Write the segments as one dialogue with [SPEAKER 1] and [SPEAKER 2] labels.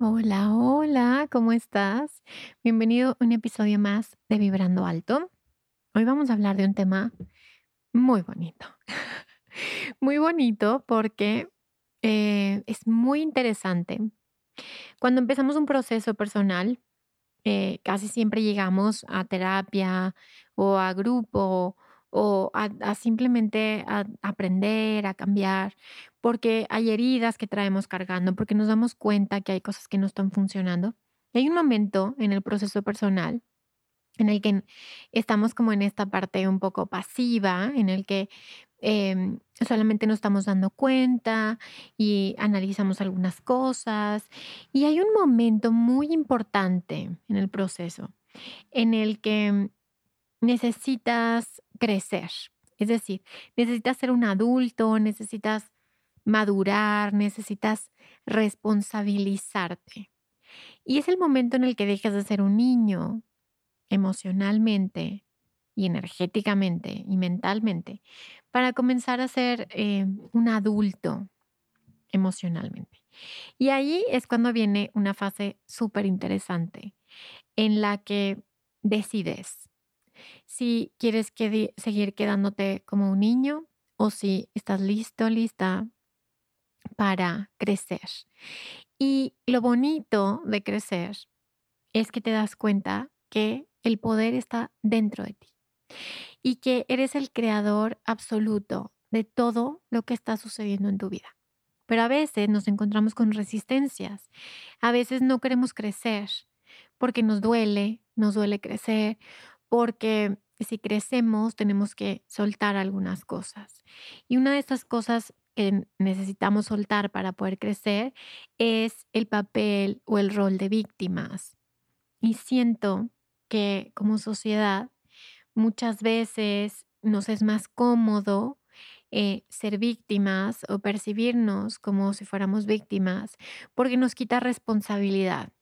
[SPEAKER 1] Hola, hola, ¿cómo estás? Bienvenido a un episodio más de Vibrando Alto. Hoy vamos a hablar de un tema muy bonito. muy bonito porque eh, es muy interesante. Cuando empezamos un proceso personal, eh, casi siempre llegamos a terapia o a grupo o a, simplemente a aprender, a cambiar, porque hay heridas que traemos cargando, porque nos damos cuenta que hay cosas que no están funcionando. hay un momento en el proceso personal en el que estamos como en esta parte un poco pasiva, en el que em, solamente nos estamos dando cuenta y analizamos algunas cosas. Y hay un momento muy importante en el proceso en el que necesitas crecer. Es decir, necesitas ser un adulto, necesitas madurar, necesitas responsabilizarte. Y es el momento en el que dejas de ser un niño emocionalmente y energéticamente y mentalmente para comenzar a ser eh, un adulto emocionalmente. Y ahí es cuando viene una fase súper interesante en la que decides si quieres seguir quedándote como un niño o si estás listo, lista para crecer. Y lo bonito de crecer es que te das cuenta que el poder está dentro de ti y que eres el creador absoluto de todo lo que está sucediendo en tu vida. Pero a veces nos encontramos con resistencias. A veces no queremos crecer porque nos duele, nos duele crecer porque si crecemos tenemos que soltar algunas cosas. Y una de estas cosas que necesitamos soltar para poder crecer es el papel o el rol de víctimas. Y siento que como sociedad muchas veces nos es más cómodo eh, ser víctimas o percibirnos como si fuéramos víctimas porque nos quita responsabilidad.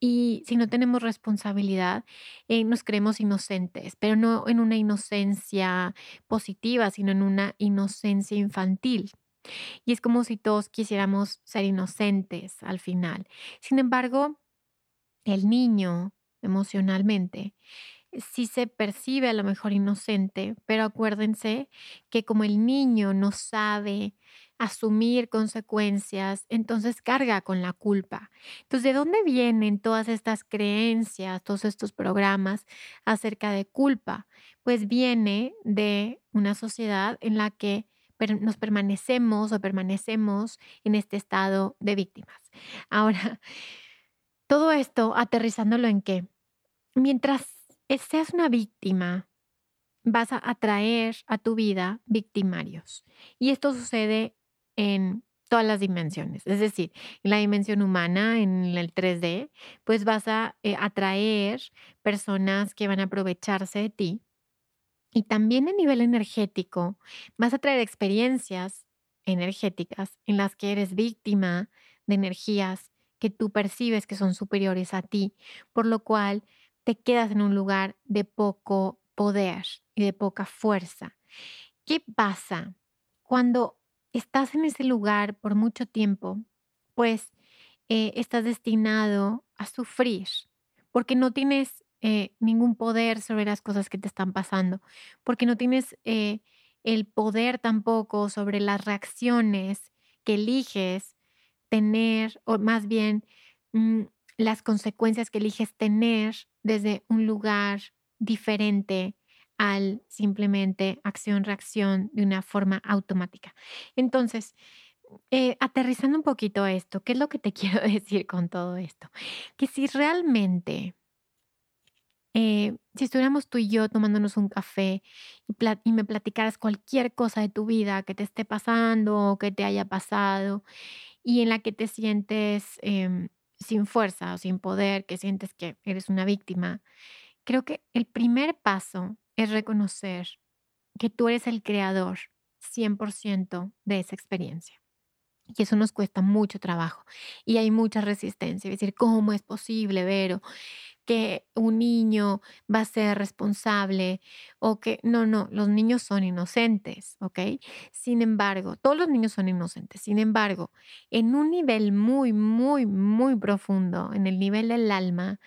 [SPEAKER 1] Y si no tenemos responsabilidad, eh, nos creemos inocentes, pero no en una inocencia positiva, sino en una inocencia infantil. Y es como si todos quisiéramos ser inocentes al final. Sin embargo, el niño emocionalmente sí se percibe a lo mejor inocente, pero acuérdense que como el niño no sabe asumir consecuencias, entonces carga con la culpa. Entonces, ¿de dónde vienen todas estas creencias, todos estos programas acerca de culpa? Pues viene de una sociedad en la que nos permanecemos o permanecemos en este estado de víctimas. Ahora, todo esto aterrizándolo en que mientras seas una víctima, vas a atraer a tu vida victimarios. Y esto sucede en todas las dimensiones. Es decir, en la dimensión humana, en el 3D, pues vas a eh, atraer personas que van a aprovecharse de ti. Y también a nivel energético, vas a traer experiencias energéticas en las que eres víctima de energías que tú percibes que son superiores a ti, por lo cual te quedas en un lugar de poco poder y de poca fuerza. ¿Qué pasa cuando estás en ese lugar por mucho tiempo, pues eh, estás destinado a sufrir, porque no tienes eh, ningún poder sobre las cosas que te están pasando, porque no tienes eh, el poder tampoco sobre las reacciones que eliges tener, o más bien mm, las consecuencias que eliges tener desde un lugar diferente al simplemente acción-reacción de una forma automática. Entonces, eh, aterrizando un poquito esto, ¿qué es lo que te quiero decir con todo esto? Que si realmente, eh, si estuviéramos tú y yo tomándonos un café y, y, me platicaras cualquier cosa de tu vida que te esté pasando o que te haya pasado y en la que te sientes em, sin fuerza o sin poder, que sientes que eres una víctima, creo que el primer paso es reconocer que tú eres el creador 100% de esa experiencia. Y eso nos cuesta mucho trabajo. Y hay mucha resistencia. Es decir, ¿cómo es posible, Vero, que un niño va a ser responsable? O que, no, no, los niños son inocentes, ¿ok? Sin embargo, todos los niños son inocentes. Sin embargo, en un nivel muy, muy, muy profundo, en el nivel del alma,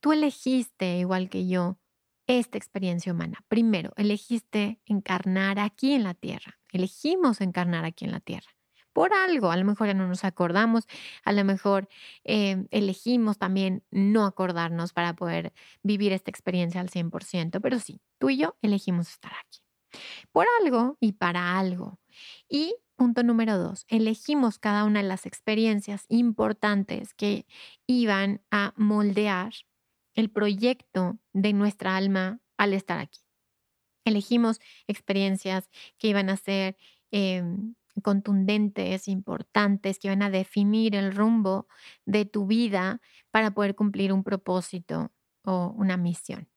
[SPEAKER 1] tú elegiste, igual que yo, esta experiencia humana. Primero, elegiste encarnar aquí en la tierra. Elegimos encarnar aquí en la tierra por algo. A lo mejor ya no nos acordamos, a lo mejor eh, elegimos también no acordarnos para poder vivir esta experiencia al 100%, pero sí, tú y yo elegimos estar aquí. Por algo y para algo. Y punto número dos, elegimos cada una de las experiencias importantes que iban a moldear el proyecto de nuestra alma al estar aquí. Elegimos experiencias que iban a ser em, contundentes, importantes, que van a definir el rumbo de tu vida para poder cumplir un propósito o una misión.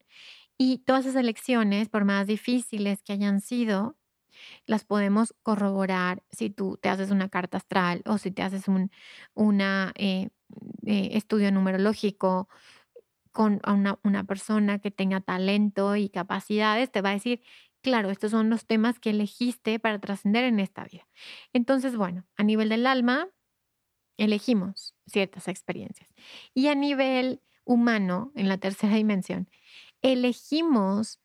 [SPEAKER 1] Y todas esas elecciones, por más difíciles que hayan sido, las podemos corroborar si tú te haces una carta astral o si te haces un eh, eh, estudio numerológico con una, persona que tenga talento y capacidades, te va a decir claro, estos son los temas que elegiste para trascender en esta vida. Entonces, bueno, a nivel del alma, elegimos ciertas experiencias. Y a nivel humano, en la tercera dimensión, elegimos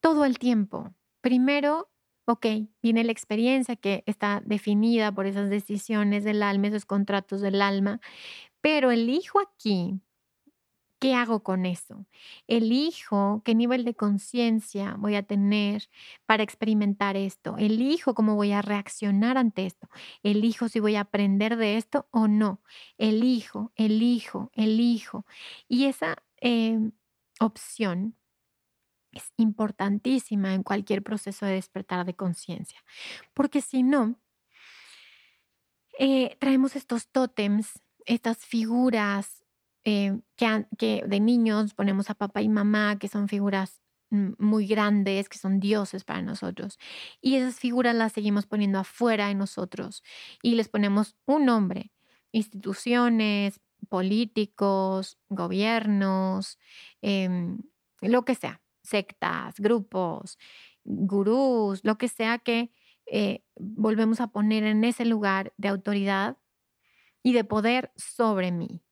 [SPEAKER 1] todo el tiempo. Primero, ok, viene la experiencia que está definida por esas decisiones del alma, esos contratos del alma, pero elijo aquí ¿Qué hago con eso? Elijo qué nivel de conciencia voy a tener para experimentar esto. Elijo cómo voy a reaccionar ante esto. Elijo si voy a aprender de esto o no. Elijo, elijo, elijo. Y esa em, opción es importantísima en cualquier proceso de despertar de conciencia. Porque si no, eh, traemos estos tótems, estas figuras eh, que, de niños ponemos a papá y mamá, que son figuras mm, muy grandes, que son dioses para nosotros. Y esas figuras las seguimos poniendo afuera de nosotros y les ponemos un nombre, instituciones, políticos, gobiernos, em, lo que sea, sectas, grupos, gurús, lo que sea que eh, volvemos a poner en ese lugar de autoridad y de poder sobre mí.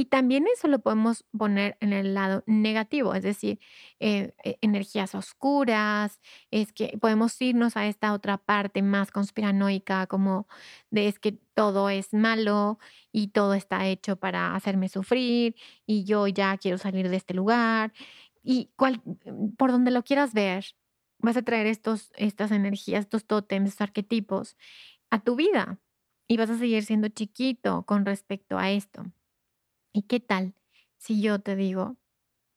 [SPEAKER 1] Y también eso lo podemos poner en el lado negativo, es decir, eh, e, energías oscuras, es que podemos irnos a esta otra parte más conspiranoica, como de es que todo es malo y todo está hecho para hacerme sufrir y yo ya quiero salir de este lugar. Y por donde lo quieras ver, vas a traer estos, estas energías, estos tótems, estos arquetipos a tu vida y vas a seguir siendo chiquito con respecto a esto. ¿Y qué tal si yo te digo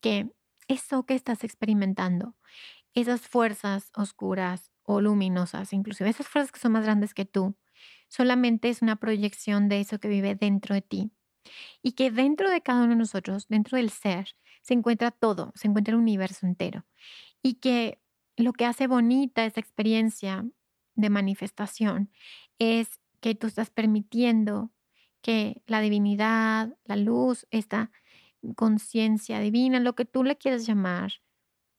[SPEAKER 1] que eso que estás experimentando, esas fuerzas oscuras o luminosas, inclusive esas fuerzas que son más grandes que tú, solamente es una proyección de eso que vive dentro de ti? Y que dentro de cada uno de nosotros, dentro del ser, se encuentra todo, se encuentra el universo entero. Y que lo que hace bonita esa experiencia de manifestación es que tú estás permitiendo que la divinidad, la luz, esta conciencia divina, lo que tú le quieras llamar,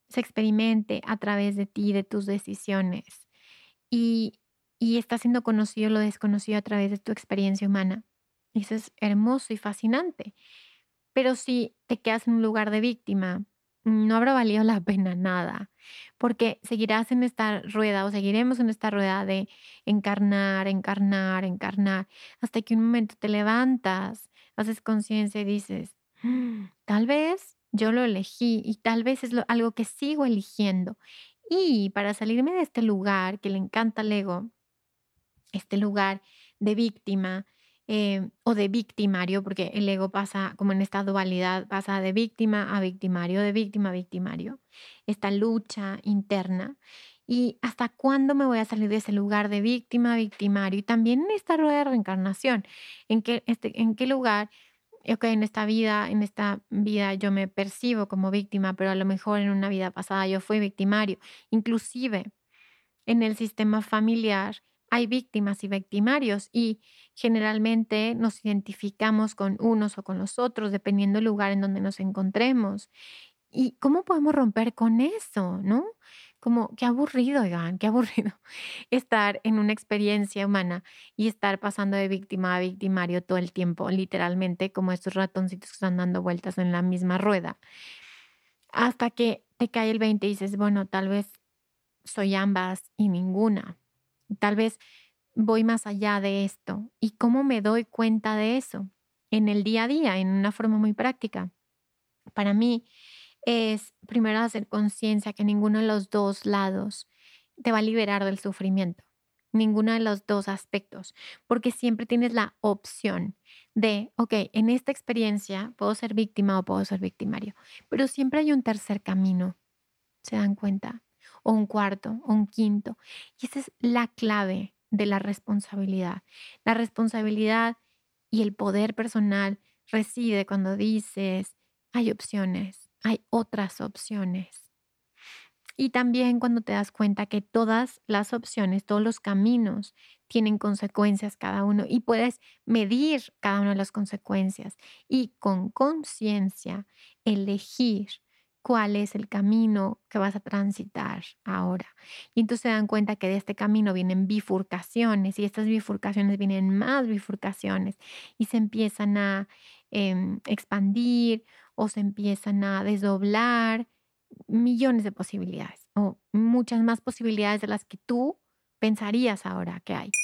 [SPEAKER 1] se experimente a través de ti, de tus decisiones. Y, y está siendo conocido lo desconocido a través de tu experiencia humana. Eso es hermoso y fascinante. Pero si te quedas en un lugar de víctima, no habrá valido la pena nada, porque seguirás en esta rueda o seguiremos en esta rueda de encarnar, encarnar, encarnar, hasta que un momento te levantas, haces conciencia y dices, mm, tal vez yo lo elegí y tal vez es algo que sigo eligiendo. Y para salirme de este lugar que le encanta al ego, este lugar de víctima eh, o de victimario, porque el ego pasa como en esta dualidad, pasa de víctima a victimario, de víctima a victimario, esta lucha interna. ¿Y hasta cuándo me voy a salir de ese lugar de víctima a victimario? Y también en esta rueda de reencarnación, ¿en qué, este, en qué lugar ok, en esta vida, en esta vida yo me percibo como víctima, pero a lo mejor en una vida pasada yo fui victimario. Inclusive en el sistema familiar hay víctimas y victimarios y generalmente nos identificamos con unos o con los otros dependiendo del lugar en donde nos encontremos. ¿Y cómo podemos romper con eso, no? como qué aburrido, oigan, qué aburrido estar en una experiencia humana y estar pasando de víctima a victimario todo el tiempo, literalmente como estos ratoncitos que están dando vueltas en la misma rueda. Hasta que te cae el 20 y dices, bueno, tal vez soy ambas y ninguna. Tal vez voy más allá de esto. ¿Y cómo me doy cuenta de eso? En el día a día, en una forma muy práctica. Para mí, es primero hacer conciencia que ninguno de los dos lados te va a liberar del sufrimiento, ninguno de los dos aspectos, porque siempre tienes la opción de, ok, en esta experiencia puedo ser víctima o puedo ser victimario, pero siempre hay un tercer camino, ¿se dan cuenta? O un cuarto, o un quinto. Y esa es la clave de la responsabilidad. La responsabilidad y el poder personal reside cuando dices, hay opciones, hay otras opciones. Y también cuando te das cuenta que todas las opciones, todos los caminos tienen consecuencias cada uno y puedes medir cada una de las consecuencias y con conciencia elegir cuál es el camino que vas a transitar ahora. Y entonces se dan cuenta que de este camino vienen bifurcaciones y estas bifurcaciones vienen más bifurcaciones y se empiezan a em, expandir o se empiezan a desdoblar millones de posibilidades o muchas más posibilidades de las que tú pensarías ahora que hay.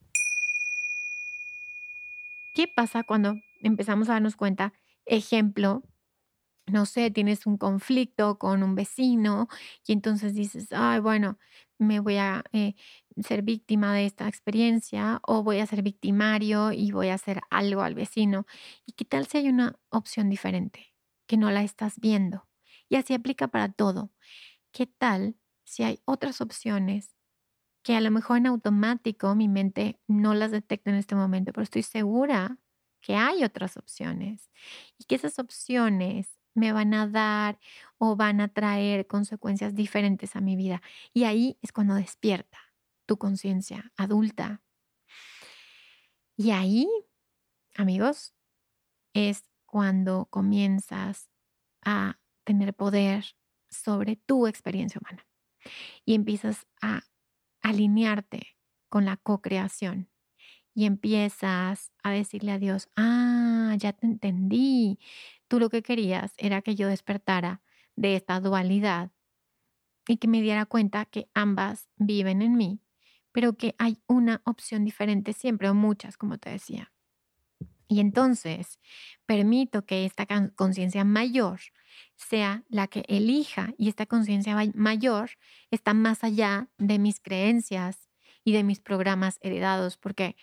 [SPEAKER 1] ¿Qué pasa cuando empezamos a darnos cuenta? Ejemplo, no sé, tienes un conflicto con un vecino y entonces dices, ay, bueno, me voy a eh, ser víctima de esta experiencia o voy a ser victimario y voy a hacer algo al vecino. ¿Y qué tal si hay una opción diferente que no la estás viendo? Y así aplica para todo. ¿Qué tal si hay otras opciones que a lo mejor en automático mi mente no las detecta en este momento, pero estoy segura que hay otras opciones y que esas opciones me van a dar o van a traer consecuencias diferentes a mi vida. Y ahí es cuando despierta tu conciencia adulta. Y ahí, amigos, es cuando comienzas a tener poder sobre tu experiencia humana y empiezas a alinearte con la co-creación y empiezas a decirle a Dios, ah, ya te entendí, tú lo que querías era que yo despertara de esta dualidad y que me diera cuenta que ambas viven en mí, pero que hay una opción diferente siempre o muchas, como te decía. Y entonces permito que esta conciencia mayor sea la que elija y esta conciencia mayor está más allá de mis creencias y de mis programas heredados porque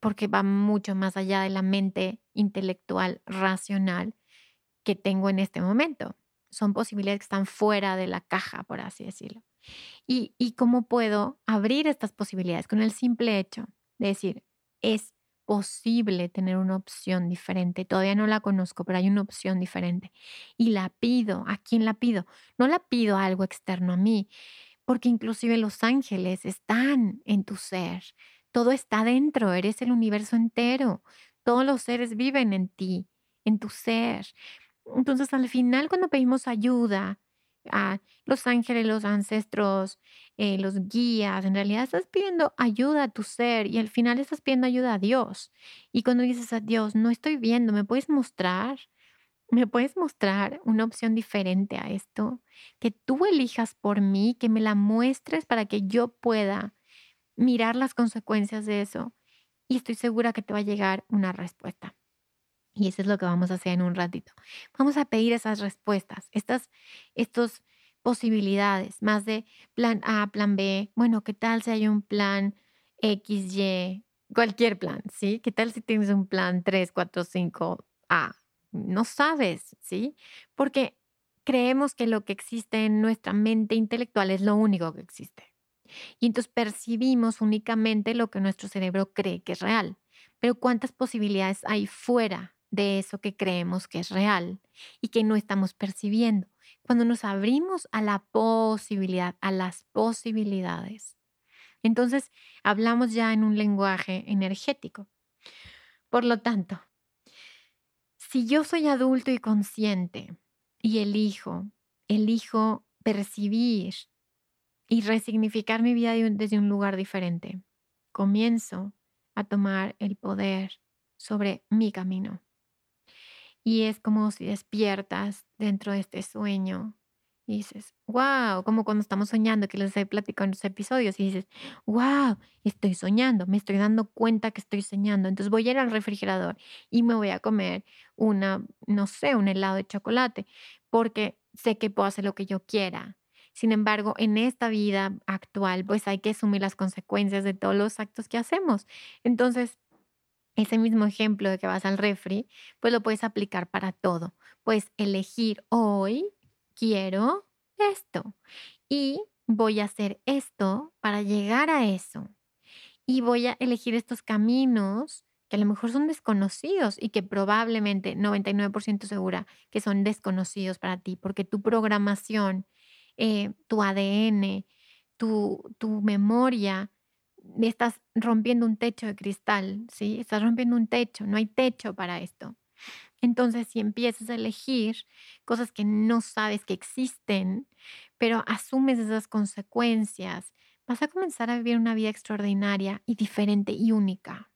[SPEAKER 1] porque va mucho más allá de la mente intelectual racional que tengo en este momento. Son posibilidades que están fuera de la caja, por así decirlo. Y, y cómo puedo abrir estas posibilidades con el simple hecho de decir, es posible tener una opción diferente. Todavía no la conozco, pero hay una opción diferente. Y la pido. ¿A quién la pido? No la pido a algo externo a mí, porque inclusive los ángeles están en tu ser. Todo está dentro, eres el universo entero. Todos los seres viven en ti, en tu ser. Entonces, al final, cuando pedimos ayuda a los ángeles, los ancestros, eh, los guías, en realidad estás pidiendo ayuda a tu ser y al final estás pidiendo ayuda a Dios. Y cuando dices a Dios, no estoy viendo, ¿me puedes mostrar? ¿Me puedes mostrar una opción diferente a esto? Que tú elijas por mí, que me la muestres para que yo pueda mirar las consecuencias de eso. Y estoy segura que te va a llegar una respuesta. Y eso es lo que vamos a hacer en un ratito. Vamos a pedir esas respuestas, estas estos posibilidades, más de plan A, plan B. Bueno, ¿qué tal si hay un plan X, Y, cualquier plan, ¿sí? ¿Qué tal si tienes un plan 3, 4, 5, A? No sabes, ¿sí? Porque creemos que lo que existe en nuestra mente intelectual es lo único que existe. Y entonces percibimos únicamente lo que nuestro cerebro cree que es real. Pero ¿cuántas posibilidades hay fuera de eso que creemos que es real y que no estamos percibiendo. Cuando nos abrimos a la posibilidad, a las posibilidades, entonces hablamos ya en un lenguaje energético. Por lo tanto, si yo soy adulto y consciente y elijo, elijo percibir y resignificar mi vida desde un lugar diferente, comienzo a tomar el poder sobre mi camino. Y es como si despiertas dentro de este sueño y dices, wow, como cuando estamos soñando, que les he platicado en los episodios, y dices, wow, estoy soñando, me estoy dando cuenta que estoy soñando. Entonces voy a ir al refrigerador y me voy a comer una, no sé, un helado de chocolate, porque sé que puedo hacer lo que yo quiera. Sin embargo, en esta vida actual, pues hay que asumir las consecuencias de todos los actos que hacemos. Entonces, ese mismo ejemplo de que vas al refri, pues lo puedes aplicar para todo. Puedes elegir hoy quiero esto y voy a hacer esto para llegar a eso. Y voy a elegir estos caminos que a lo mejor son desconocidos y que probablemente 99% segura que son desconocidos para ti, porque tu programación, eh, tu ADN, tu, tu memoria estás rompiendo un techo de cristal, ¿sí? Estás rompiendo un techo, no hay techo para esto. Entonces, si empiezas a elegir cosas que no sabes que existen, pero asumes esas consecuencias, vas a comenzar a vivir una vida extraordinaria y diferente y única.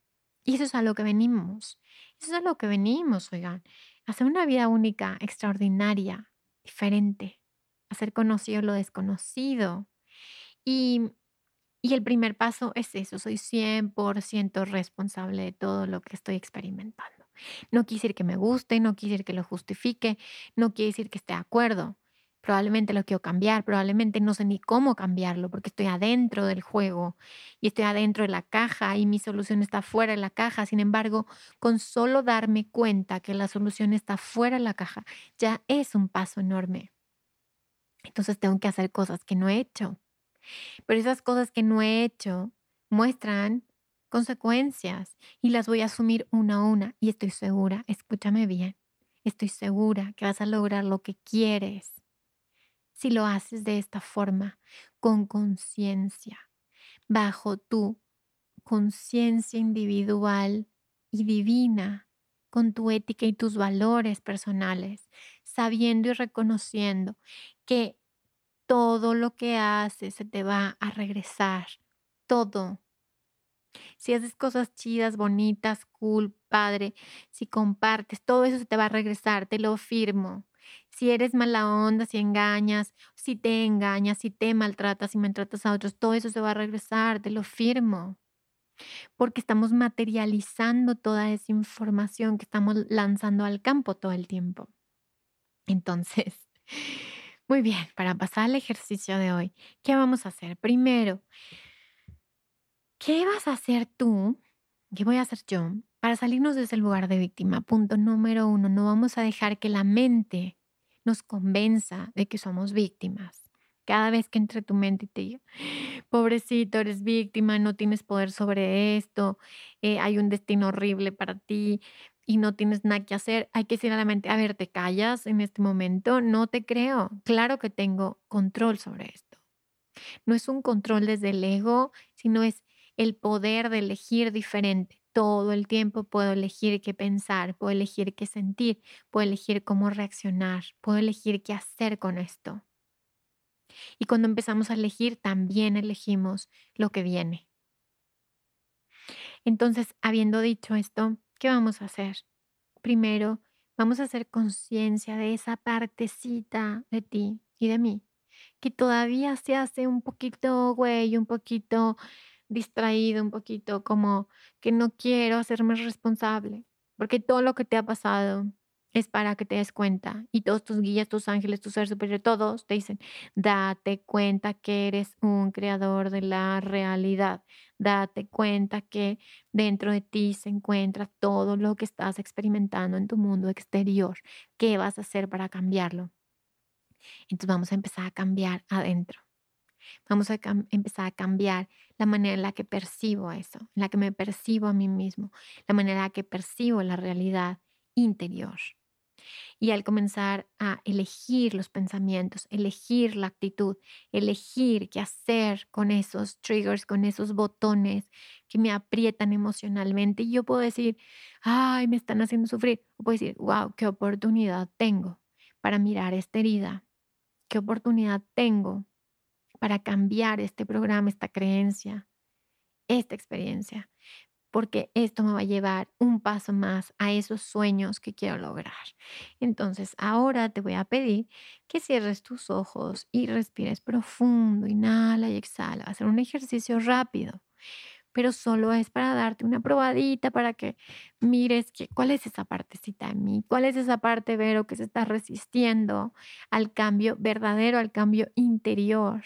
[SPEAKER 1] Y eso es a lo que venimos. Eso es a lo que venimos, oigan. Hacer una vida única, extraordinaria, diferente. Hacer conocido lo desconocido. Y y el primer paso es eso, soy 100% responsable de todo lo que estoy experimentando. No quiere decir que me guste, no quiere decir que lo justifique, no quiere decir que esté de acuerdo. Probablemente lo quiero cambiar, probablemente no sé ni cómo cambiarlo porque estoy adentro del juego y estoy adentro de la caja y mi solución está fuera de la caja. Sin embargo, con solo darme cuenta que la solución está fuera de la caja, ya es un paso enorme. Entonces tengo que hacer cosas que no he hecho pero esas cosas que no he hecho muestran consecuencias y las voy a asumir una a una. Y estoy segura, escúchame bien, estoy segura que vas a lograr lo que quieres si lo haces de esta forma, con conciencia, bajo tu conciencia individual y divina, con tu ética y tus valores personales, sabiendo y reconociendo que todo lo que haces se te va a regresar. Todo. Si haces cosas chidas, bonitas, cool, padre, si compartes, todo eso se te va a regresar, te lo firmo. Si eres mala onda, si engañas, si te engañas, si te maltratas, si maltratas a otros, todo eso se va a regresar, te lo firmo. Porque estamos materializando toda esa información que estamos lanzando al campo todo el tiempo. Entonces, muy bien, para pasar al ejercicio de hoy, ¿qué vamos a hacer? Primero, ¿qué vas a hacer tú? ¿Qué voy a hacer yo para salirnos de ese lugar de víctima? Punto número uno, no vamos a dejar que la mente nos convenza de que somos víctimas. Cada vez que entre tu mente y te diga, pobrecito, eres víctima, no tienes poder sobre esto, eh, hay un destino horrible para ti, y no tienes nada que hacer, hay que decir a la mente, a ver, te callas en este momento, no te creo. Claro que tengo control sobre esto. No es un control desde el ego, sino es el poder de elegir diferente. todo el tiempo puedo elegir qué pensar, puedo elegir qué sentir, puedo elegir cómo reaccionar, puedo elegir qué hacer con esto. Y cuando empezamos a elegir, también elegimos lo que viene. Entonces, habiendo dicho esto, ¿qué vamos a hacer? Primero, vamos a hacer conciencia de esa partecita de ti y de mí, que todavía se hace un poquito güey, un poquito distraído, un poquito como que no quiero hacerme responsable, porque todo lo que te ha pasado es para que te des cuenta y todos tus guías, tus ángeles, tu ser superior, todos te dicen, date cuenta que eres un creador de la realidad, date cuenta que dentro de ti se encuentra todo lo que estás experimentando en tu mundo exterior, ¿qué vas a hacer para cambiarlo? Entonces vamos a empezar a cambiar adentro. Vamos a empezar a cambiar la manera en la que percibo eso, en la que me percibo a mí mismo, la manera en la que percibo la realidad interior. Y al comenzar a elegir los pensamientos, elegir la actitud, elegir qué hacer con esos triggers, con esos botones que me aprietan emocionalmente, yo puedo decir, ay, me están haciendo sufrir. O puedo decir, wow, qué oportunidad tengo para mirar esta herida. Qué oportunidad tengo para cambiar este programa, esta creencia, esta experiencia, porque esto me va a llevar un paso más a esos sueños que quiero lograr. Entonces, ahora te voy a pedir que cierres tus ojos y respires profundo, inhala y exhala. Va a ser un ejercicio rápido, pero solo es para darte una probadita para que mires que, cuál es esa partecita de mí, cuál es esa parte, Vero, que se está resistiendo al cambio verdadero, al cambio interior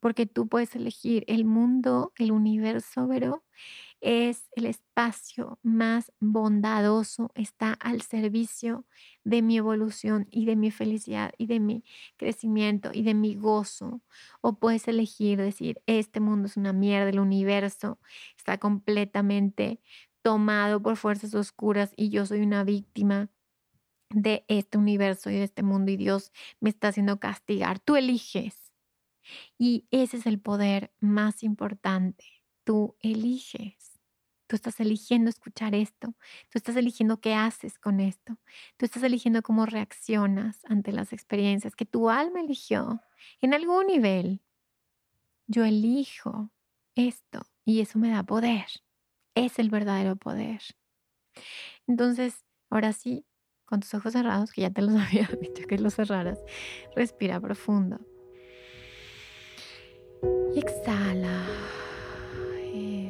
[SPEAKER 1] porque tú puedes elegir el mundo, el universo, pero es el espacio más bondadoso, está al servicio de mi evolución y de mi felicidad y de mi crecimiento y de mi gozo. O puedes elegir decir, este mundo es una mierda, el universo está completamente tomado por fuerzas oscuras y yo soy una víctima de este universo y de este mundo y Dios me está haciendo castigar. Tú eliges y ese es el poder más importante. Tú eliges. Tú estás eligiendo escuchar esto. Tú estás eligiendo qué haces con esto. Tú estás eligiendo cómo reaccionas ante las experiencias que tu alma eligió en algún nivel. Yo elijo esto y eso me da poder. Es el verdadero poder. Entonces, ahora sí, con tus ojos cerrados, que ya te los había dicho que los cerraras, respira profundo. Y exhala.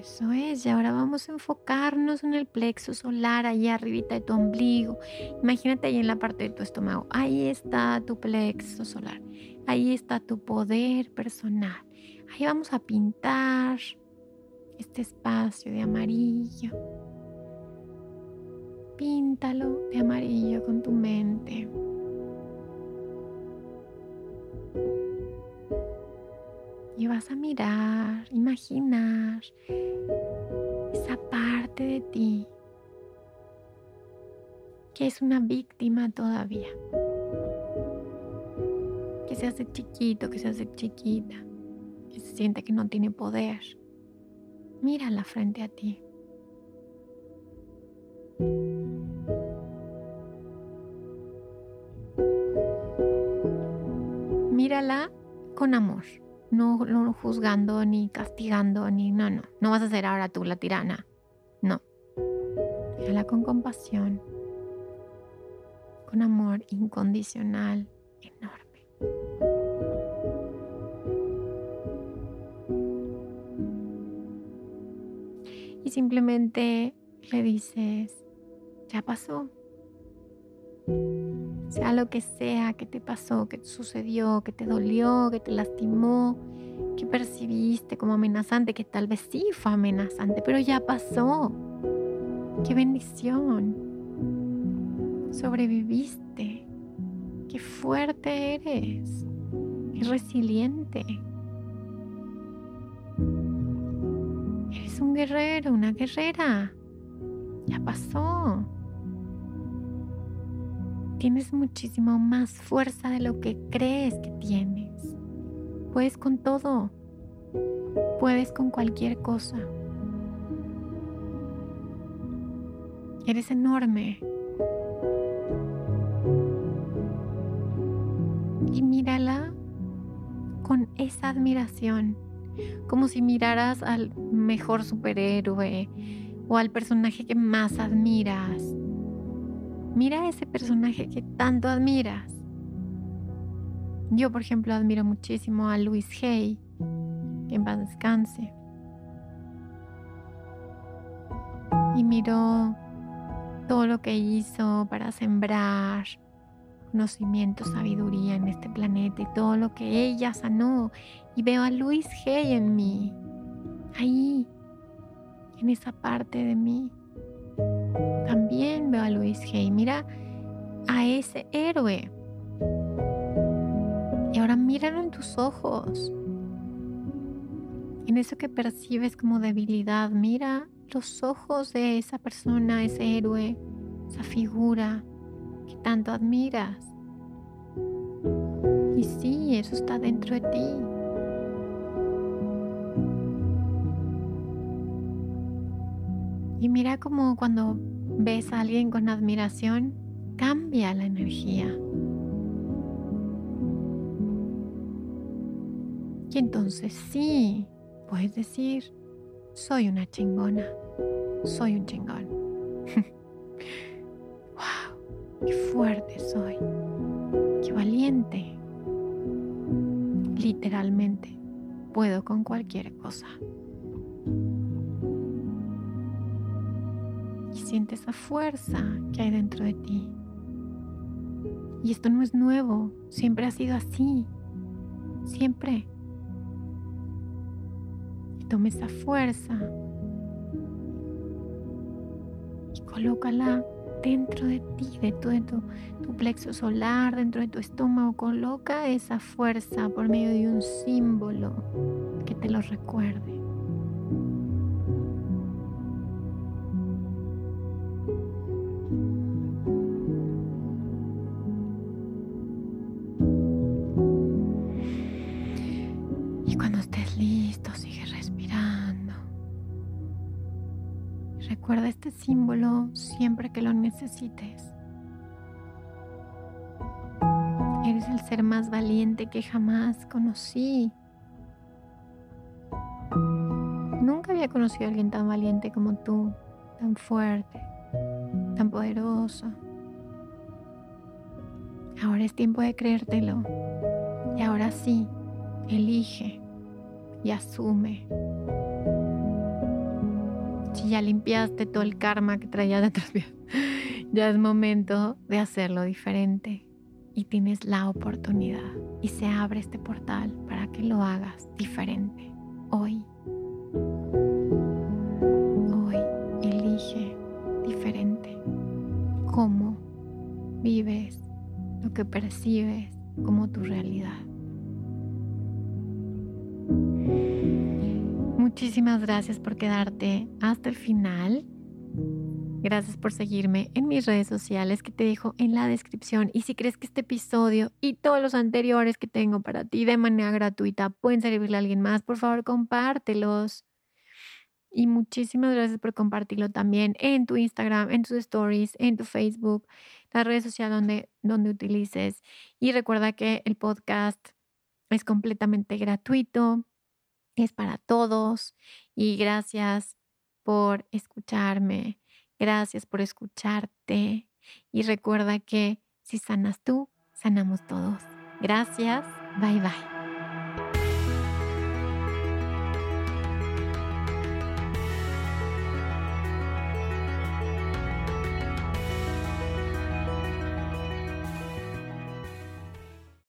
[SPEAKER 1] Eso es. Y ahora vamos a enfocarnos en el plexo solar, ahí arribita de tu ombligo. Imagínate ahí en la parte de tu estómago. Ahí está tu plexo solar. Ahí está tu poder personal. Ahí vamos a pintar este espacio de amarillo. Píntalo de amarillo con tu mente. Y vas a mirar, imaginar esa parte de ti que es una víctima todavía, que se hace chiquito, que se hace chiquita, que se siente que no tiene poder. Mírala frente a ti. Mírala con amor no, no juzgando ni castigando ni no, no, no vas a ser ahora tú la tirana, no. Mírala con compasión, con amor incondicional enorme. Y simplemente le dices, ya pasó, sea lo que sea que te pasó, que te sucedió, que te dolió, que te lastimó, que percibiste como amenazante, que tal vez sí fue amenazante, pero ya pasó. Qué bendición. Sobreviviste. Qué fuerte eres. Qué resiliente. Eres un guerrero, una guerrera. Ya pasó tienes muchísimo más fuerza de lo que crees que tienes. Puedes con todo. Puedes con cualquier cosa. Eres enorme. Y mírala con esa admiración, como si miraras al mejor superhéroe o al personaje que más admiras. Mira a ese personaje que tanto admiras. Yo, por ejemplo, admiro muchísimo a Luis Hay, en paz descanse. Y miro todo lo que hizo para sembrar conocimiento, sabiduría en este planeta y todo lo que ella sanó. Y veo a Luis Hay en mí, ahí, en esa parte de mí. También veo a Luis Hay. Mira a ese héroe. Y ahora míralo en tus ojos. En eso que percibes como debilidad, mira los ojos de esa persona, ese héroe, esa figura que tanto admiras. Y sí, eso está dentro de ti. Y mira como cuando ves a alguien con admiración, cambia la energía. Y entonces sí, puedes decir, soy una chingona, soy un chingón. ¡Wow! ¡Qué fuerte soy! ¡Qué valiente! Literalmente, puedo con cualquier cosa. Siente esa fuerza que hay dentro de ti. Y esto no es nuevo, siempre ha sido así. Siempre tome esa fuerza y colócala dentro de ti, dentro de tu, tu plexo solar, dentro de tu estómago. Coloca esa fuerza por medio de un símbolo que te lo recuerde. Eres el ser más valiente que jamás conocí. Nunca había conocido a alguien tan valiente como tú, tan fuerte, tan poderoso. Ahora es tiempo de creértelo. Y ahora sí, elige y asume si ya limpiaste todo el karma que traía detrás, ya es momento de hacerlo diferente. Y tienes la oportunidad. Y se abre este portal para que lo hagas diferente. Hoy. Hoy elige diferente. Cómo vives lo que percibes como tu realidad. Muchísimas gracias por quedarte hasta el final. Gracias por seguirme en mis redes sociales que te dejo en la descripción. Y si crees que este episodio y todos los anteriores que tengo para ti de manera gratuita pueden servirle a alguien más, por favor compártelos. Y muchísimas gracias por compartirlo también en tu Instagram, en tus stories, en tu Facebook, las redes sociales donde, donde utilices. Y recuerda que el podcast es completamente gratuito es para todos y gracias por escucharme, gracias por escucharte y recuerda que si sanas tú, sanamos todos. Gracias, bye bye.